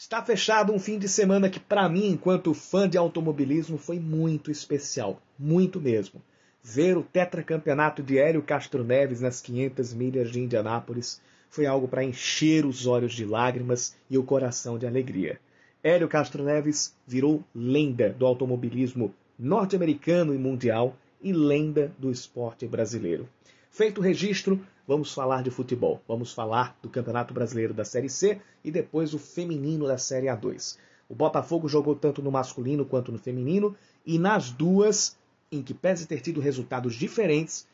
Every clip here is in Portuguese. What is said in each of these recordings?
Está fechado um fim de semana que, para mim, enquanto fã de automobilismo, foi muito especial. Muito mesmo. Ver o tetracampeonato de Hélio Castro Neves nas 500 milhas de Indianápolis foi algo para encher os olhos de lágrimas e o coração de alegria. Hélio Castro Neves virou lenda do automobilismo norte-americano e mundial e lenda do esporte brasileiro. Feito o registro, vamos falar de futebol. Vamos falar do Campeonato Brasileiro da Série C e depois o feminino da Série A2. O Botafogo jogou tanto no masculino quanto no feminino e nas duas, em que pese ter tido resultados diferentes,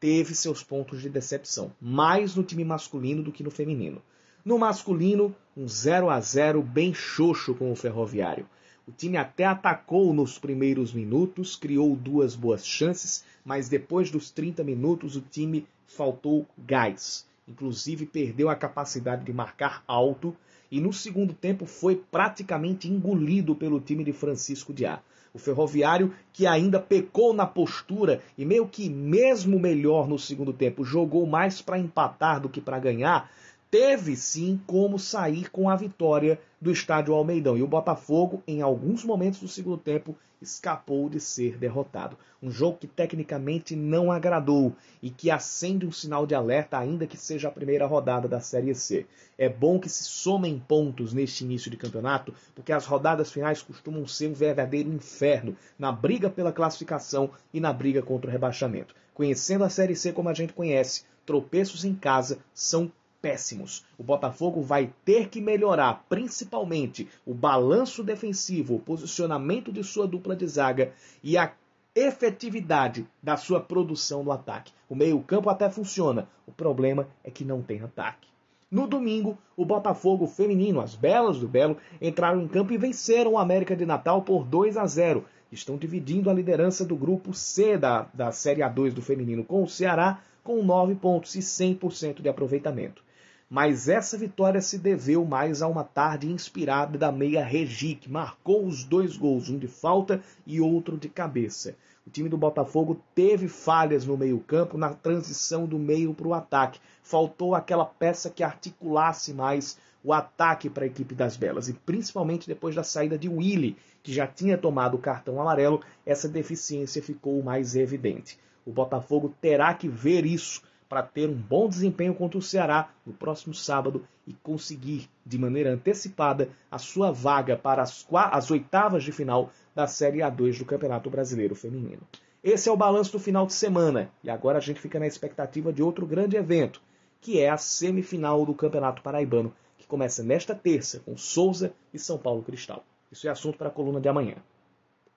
teve seus pontos de decepção, mais no time masculino do que no feminino. No masculino, um 0 a 0 bem xoxo com o Ferroviário. O time até atacou nos primeiros minutos, criou duas boas chances, mas depois dos 30 minutos o time faltou gás. Inclusive perdeu a capacidade de marcar alto e no segundo tempo foi praticamente engolido pelo time de Francisco Diá. O Ferroviário, que ainda pecou na postura e meio que mesmo melhor no segundo tempo, jogou mais para empatar do que para ganhar, teve sim como sair com a vitória do estádio Almeidão. E o Botafogo, em alguns momentos do segundo tempo, escapou de ser derrotado. Um jogo que tecnicamente não agradou e que acende um sinal de alerta, ainda que seja a primeira rodada da Série C. É bom que se somem pontos neste início de campeonato, porque as rodadas finais costumam ser um verdadeiro inferno na briga pela classificação e na briga contra o rebaixamento. Conhecendo a Série C como a gente conhece, tropeços em casa são péssimos. O Botafogo vai ter que melhorar principalmente o balanço defensivo, o posicionamento de sua dupla de zaga e a efetividade da sua produção no ataque. O meio-campo até funciona, o problema é que não tem ataque. No domingo, o Botafogo feminino, as Belas do Belo, entraram em campo e venceram o América de Natal por 2 a 0. Estão dividindo a liderança do grupo C da, da Série A2 do feminino com o Ceará, com 9 pontos e 100% de aproveitamento mas essa vitória se deveu mais a uma tarde inspirada da meia Regi, que marcou os dois gols, um de falta e outro de cabeça. O time do Botafogo teve falhas no meio-campo na transição do meio para o ataque. Faltou aquela peça que articulasse mais o ataque para a equipe das Belas, e principalmente depois da saída de Willy, que já tinha tomado o cartão amarelo, essa deficiência ficou mais evidente. O Botafogo terá que ver isso para ter um bom desempenho contra o Ceará no próximo sábado e conseguir, de maneira antecipada, a sua vaga para as, as oitavas de final da Série A2 do Campeonato Brasileiro Feminino. Esse é o balanço do final de semana e agora a gente fica na expectativa de outro grande evento, que é a semifinal do Campeonato Paraibano, que começa nesta terça com Souza e São Paulo Cristal. Isso é assunto para a coluna de amanhã.